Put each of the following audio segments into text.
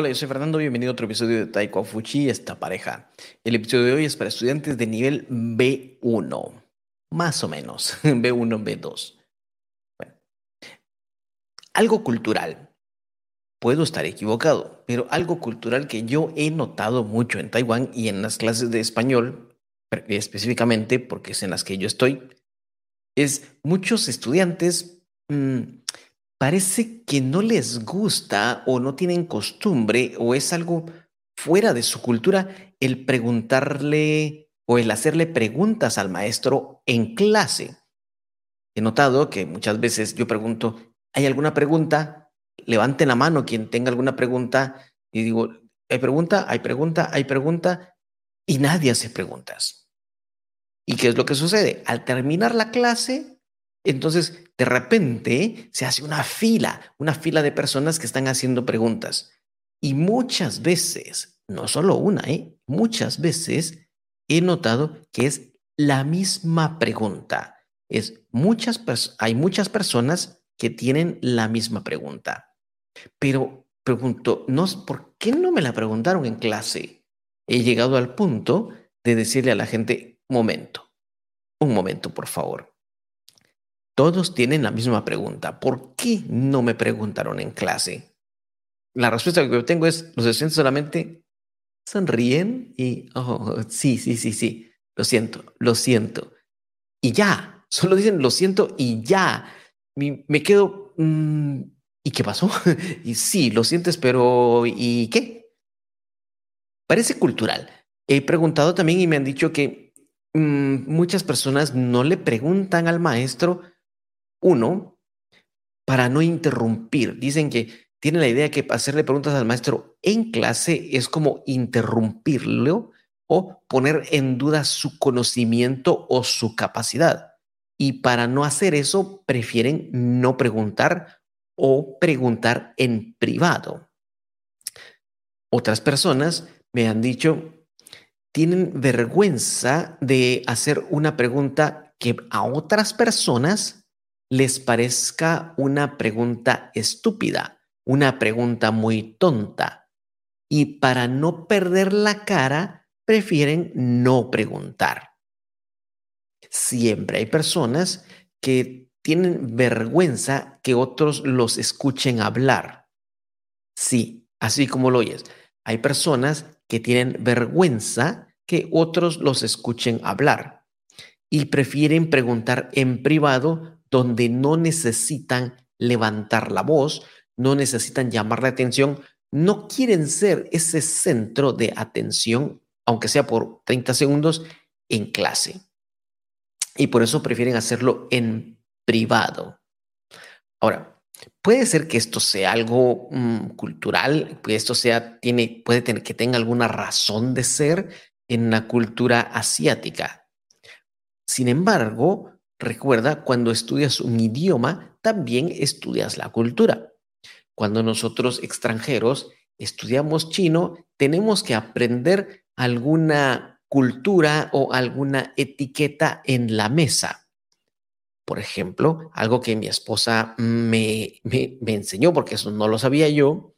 Hola, yo soy Fernando, bienvenido a otro episodio de Taiko Fuchi, esta pareja. El episodio de hoy es para estudiantes de nivel B1, más o menos, B1, B2. Bueno, algo cultural. Puedo estar equivocado, pero algo cultural que yo he notado mucho en Taiwán y en las clases de español, específicamente porque es en las que yo estoy, es muchos estudiantes mmm, parece que no les gusta o no tienen costumbre o es algo fuera de su cultura el preguntarle o el hacerle preguntas al maestro en clase. He notado que muchas veces yo pregunto, ¿hay alguna pregunta? Levanten la mano quien tenga alguna pregunta y digo, ¿hay pregunta? ¿Hay pregunta? ¿Hay pregunta? Y nadie hace preguntas. ¿Y qué es lo que sucede? Al terminar la clase, entonces, de repente se hace una fila, una fila de personas que están haciendo preguntas. Y muchas veces, no solo una, ¿eh? muchas veces he notado que es la misma pregunta. Es muchas hay muchas personas que tienen la misma pregunta. Pero pregunto, no, ¿por qué no me la preguntaron en clase? He llegado al punto de decirle a la gente, momento, un momento, por favor. Todos tienen la misma pregunta. ¿Por qué no me preguntaron en clase? La respuesta que yo tengo es, los estudiantes solamente sonríen y, oh, sí, sí, sí, sí, lo siento, lo siento. Y ya, solo dicen lo siento y ya. Me, quedo, mm, ¿y qué pasó? y sí, lo sientes, pero ¿y qué? Parece cultural. He preguntado también y me han dicho que mm, muchas personas no le preguntan al maestro uno, para no interrumpir. Dicen que tienen la idea que hacerle preguntas al maestro en clase es como interrumpirlo o poner en duda su conocimiento o su capacidad. Y para no hacer eso, prefieren no preguntar o preguntar en privado. Otras personas me han dicho, tienen vergüenza de hacer una pregunta que a otras personas les parezca una pregunta estúpida, una pregunta muy tonta. Y para no perder la cara, prefieren no preguntar. Siempre hay personas que tienen vergüenza que otros los escuchen hablar. Sí, así como lo oyes. Hay personas que tienen vergüenza que otros los escuchen hablar y prefieren preguntar en privado donde no necesitan levantar la voz, no necesitan llamar la atención, no quieren ser ese centro de atención, aunque sea por 30 segundos, en clase. Y por eso prefieren hacerlo en privado. Ahora, puede ser que esto sea algo mm, cultural, que esto sea, tiene, puede tener que tenga alguna razón de ser en la cultura asiática. Sin embargo, Recuerda, cuando estudias un idioma, también estudias la cultura. Cuando nosotros extranjeros estudiamos chino, tenemos que aprender alguna cultura o alguna etiqueta en la mesa. Por ejemplo, algo que mi esposa me, enseñó, porque eso no lo sabía yo,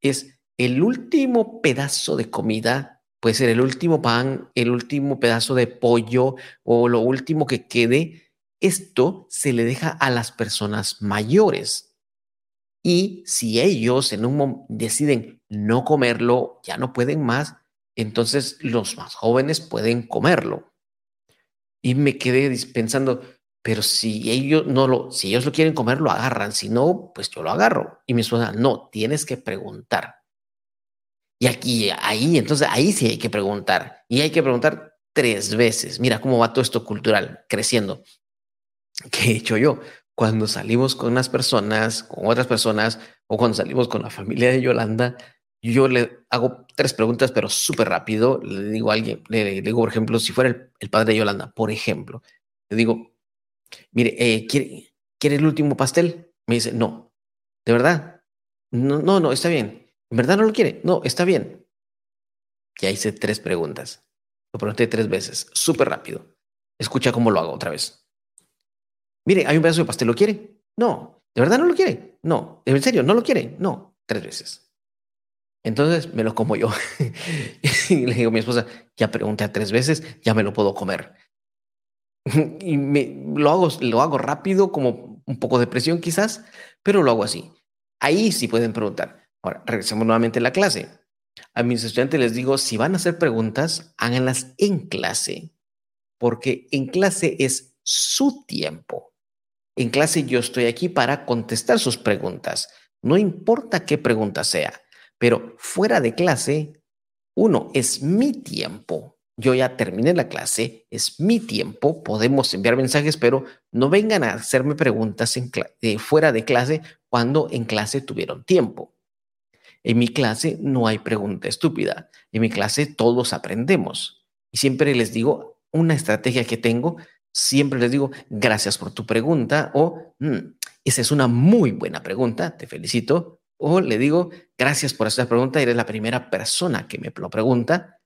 es el último pedazo de comida puede ser el último pan, el último pedazo de pollo o lo último que quede. Esto se le deja a las personas mayores. Y si ellos en un deciden no comerlo, ya no pueden más, entonces los más jóvenes pueden comerlo. Y me quedé pensando, pero si ellos no lo, si ellos lo quieren comer, lo agarran. Si no, pues yo lo agarro. Y mi esposa, no, tienes que preguntar. Y aquí, ahí, entonces ahí sí hay que preguntar. Y hay que preguntar tres veces. Mira cómo va todo esto cultural creciendo. ¿Qué he hecho yo? Cuando salimos con unas personas, con otras personas, o cuando salimos con la familia de Yolanda, yo le hago tres preguntas, pero súper rápido. Le digo a alguien, le, digo, por ejemplo, si fuera el, padre de Yolanda, por ejemplo, le digo, mire, eh, ¿quiere, ¿quiere el último pastel? Me dice, no, ¿de verdad? No, no, no, está bien. ¿En verdad no lo quiere? No, está bien. Ya hice tres preguntas. Lo pregunté tres veces, súper rápido. Escucha cómo lo hago otra vez. Mire, hay un pedazo de pastel, ¿lo quiere? No. ¿De verdad no lo quiere? No. ¿En serio? ¿No lo quiere? No. Tres veces. Entonces me lo como yo. y le digo a mi esposa, ya pregunté tres veces, ya me lo puedo comer. y me, lo, hago, lo hago rápido, como un poco de presión quizás, pero lo hago así. Ahí sí pueden preguntar. Ahora, regresemos nuevamente a la clase. A mis estudiantes les digo, si van a hacer preguntas, háganlas en clase, porque en clase es su tiempo. En clase yo estoy aquí para contestar sus preguntas, no importa qué pregunta sea, pero fuera de clase, uno, es mi tiempo. Yo ya terminé la clase, es mi tiempo, podemos enviar mensajes, pero no vengan a hacerme preguntas eh, fuera de clase cuando en clase tuvieron tiempo. En mi clase no hay pregunta estúpida. En mi clase todos aprendemos. Y siempre les digo una estrategia que tengo siempre les digo, gracias por tu pregunta o mm, esa es una muy buena pregunta, te felicito. O le digo, gracias por esta pregunta, eres la primera persona que me lo pregunta,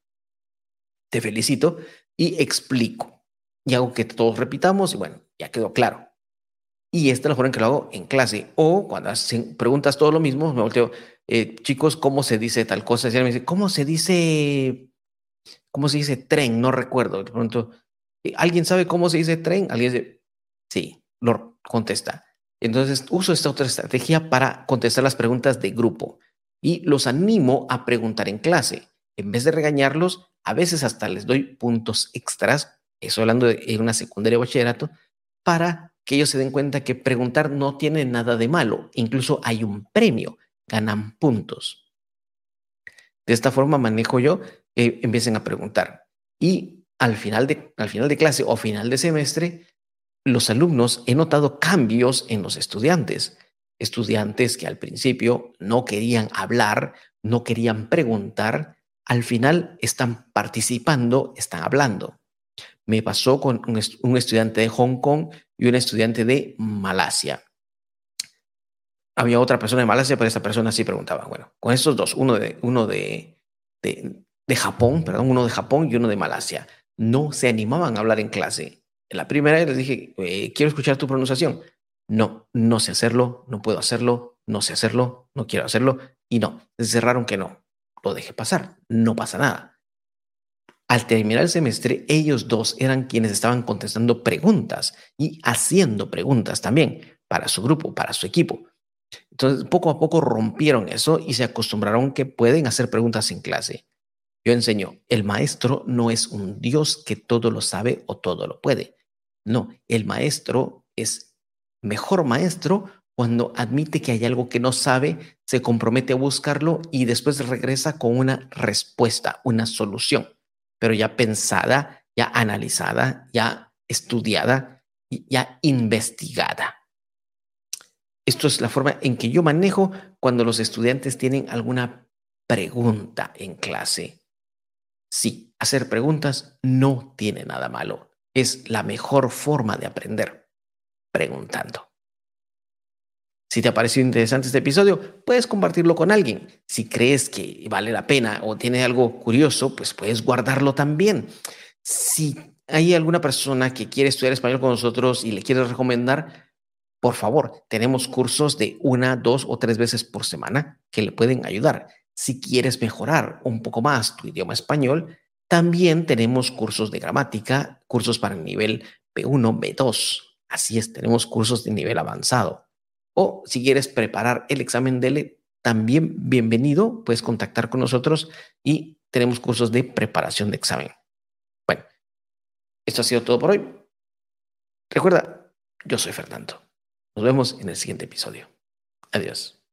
te felicito y explico. Y hago que todos repitamos y bueno, ya quedó claro. Y esta es la forma en que lo hago en clase. O cuando hacen preguntas todo lo mismo, me volteo, eh, chicos, ¿cómo se dice tal cosa? Y me dice, ¿cómo se dice, cómo se dice tren? No recuerdo. De pronto, ¿Alguien sabe cómo se dice tren? Alguien dice, sí, lo contesta. Entonces uso esta otra estrategia para contestar las preguntas de grupo y los animo a preguntar en clase. En vez de regañarlos, a veces hasta les doy puntos extras, eso hablando de una secundaria bachillerato, para que ellos se den cuenta que preguntar no tiene nada de malo. Incluso hay un premio, ganan puntos. De esta forma manejo yo, eh, empiecen a preguntar. Y al final, de, al final de clase o final de semestre, los alumnos he notado cambios en los estudiantes. Estudiantes que al principio no querían hablar, no querían preguntar, al final están participando, están hablando. Me pasó con un, estudiante de Hong Kong y un estudiante de Malasia. Había otra persona de Malasia, pero esa persona sí preguntaba. Bueno, con estos dos, uno de, uno de, de, de Japón, perdón, uno de Japón y uno de Malasia no se animaban a hablar en clase. En la primera les dije, eh, quiero escuchar tu pronunciación. No, no sé hacerlo, no puedo hacerlo, no sé hacerlo, no quiero hacerlo. Y no, cerraron que no. Lo dejé pasar, no pasa nada. Al terminar el semestre, ellos dos eran quienes estaban contestando preguntas y haciendo preguntas también para su grupo, para su equipo. Entonces, poco a poco rompieron eso y se acostumbraron que pueden hacer preguntas en clase. Yo enseño, el maestro no es un Dios que todo lo sabe o todo lo puede. No, el maestro es mejor maestro cuando admite que hay algo que no sabe, se compromete a buscarlo y después regresa con una respuesta, una solución, pero ya pensada, ya analizada, ya estudiada, ya investigada. Esto es la forma en que yo manejo cuando los estudiantes tienen alguna pregunta en clase. Sí, hacer preguntas no tiene nada malo. Es la mejor forma de aprender, preguntando. Si te ha parecido interesante este episodio, puedes compartirlo con alguien. Si crees que vale la pena o tiene algo curioso, pues puedes guardarlo también. Si hay alguna persona que quiere estudiar español con nosotros y le quieres recomendar, por favor, tenemos cursos de una, dos o tres veces por semana que le pueden ayudar. Si quieres mejorar un poco más tu idioma español, también tenemos cursos de gramática, cursos para el nivel B1, B2. Así es, tenemos cursos de nivel avanzado. O si quieres preparar el examen DELE, también bienvenido, puedes contactar con nosotros y tenemos cursos de preparación de examen. Bueno, esto ha sido todo por hoy. Recuerda, yo soy Fernando. Nos vemos en el siguiente episodio. Adiós.